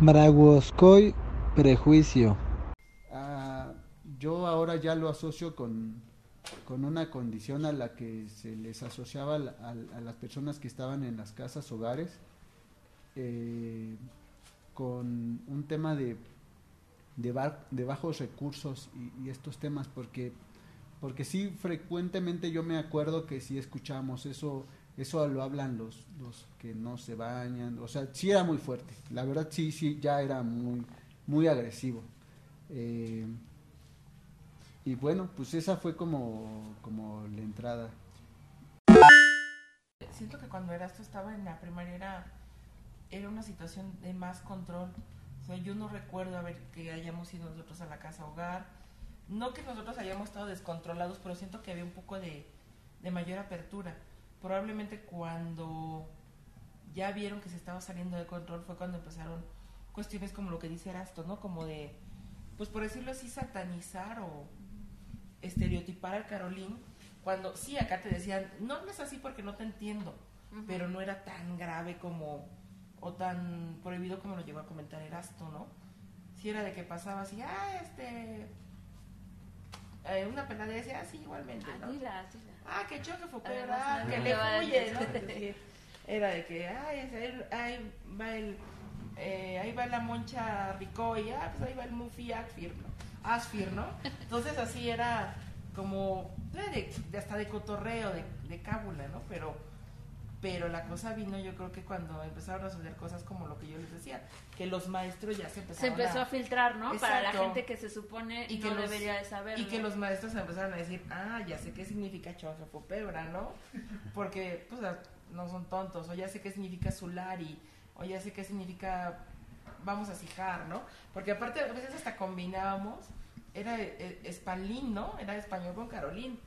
Maraguoscoy, prejuicio. Ah, yo ahora ya lo asocio con, con una condición a la que se les asociaba a, a- a las personas que estaban en las casas hogares, eh, con un tema de, de, ba- de bajos recursos y, y estos temas, porque, porque sí frecuentemente yo me acuerdo que sí escuchamos eso, eso lo hablan los, los que no se bañan, o sea, sí era muy fuerte, la verdad sí, sí, ya era muy, muy agresivo. Eh, y bueno, pues esa fue como, como la entrada. Siento que cuando Erasto estaba en la primaria era, era una situación de más control. O sea, yo no recuerdo haber que hayamos ido nosotros a la casa hogar. No que nosotros hayamos estado descontrolados, pero siento que había un poco de, de mayor apertura. Probablemente cuando ya vieron que se estaba saliendo de control fue cuando empezaron cuestiones como lo que dice Erasto, ¿no? Como de, pues por decirlo así, satanizar o estereotipar al Carolín. Cuando sí, acá te decían, no hables así porque no te entiendo, pero no era tan grave como, o tan prohibido como lo llegó a comentar Erasto, ¿no? Si era de que pasaba así, ah, este. Eh, una pelada y decía, ah, sí, igualmente, Ah, ¿no? Ah, que choque fue Además, ah, que le huye, ¿no? Era de que, ay, ahí, va el, eh, ahí va la moncha Ricoy, ah, pues ahí va el Mufi Asfir, ¿no? Asfir, ¿no? Entonces así era como, eh, de, de- hasta de cotorreo, de, de cábula, ¿no? Pero, pero la cosa vino yo creo que cuando empezaron a suceder cosas como lo que yo que los maestros ya se Se empezaron empezó a filtrar, ¿no? Para la Exacto. gente que se supone Y que no los- debería de saber. y que los maestros empezaron a decir, ah, ya sé qué significa chonjafopebra, ¿no? Porque, pues, a- no son tontos, o ya sé qué significa sulari, o ya sé qué significa vamos a cijar, ¿no? Porque aparte a veces hasta combinábamos, era eh, espalín, ¿no? Era español con carolín.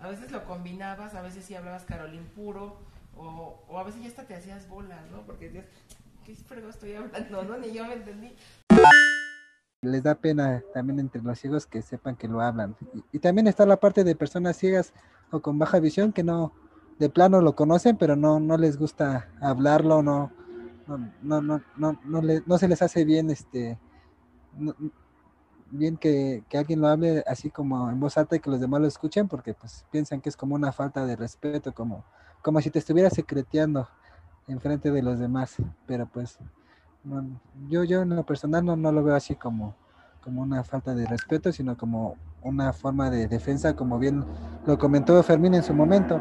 A veces lo combinabas, a veces sí hablabas carolín puro, o, o a veces ya hasta te hacías bolas, ¿no? Porque decías, ¿qué fregado estoy hablando, no? Ni yo me entendí. Les da pena también entre los ciegos que sepan que lo hablan. Y, y también está la parte de personas ciegas o con baja visión que no, de plano lo conocen, pero no, no les gusta hablarlo, no, no, no, no, no, le- no se les hace bien este no- bien que, que alguien lo hable así como en voz alta y que los demás lo escuchen, porque pues piensan que es como una falta de respeto, como, como si te estuvieras secreteando enfrente de los demás, pero pues no, yo, yo en lo personal no, no lo veo así como, como una falta de respeto, sino como una forma de defensa, como bien lo comentó Fermín en su momento.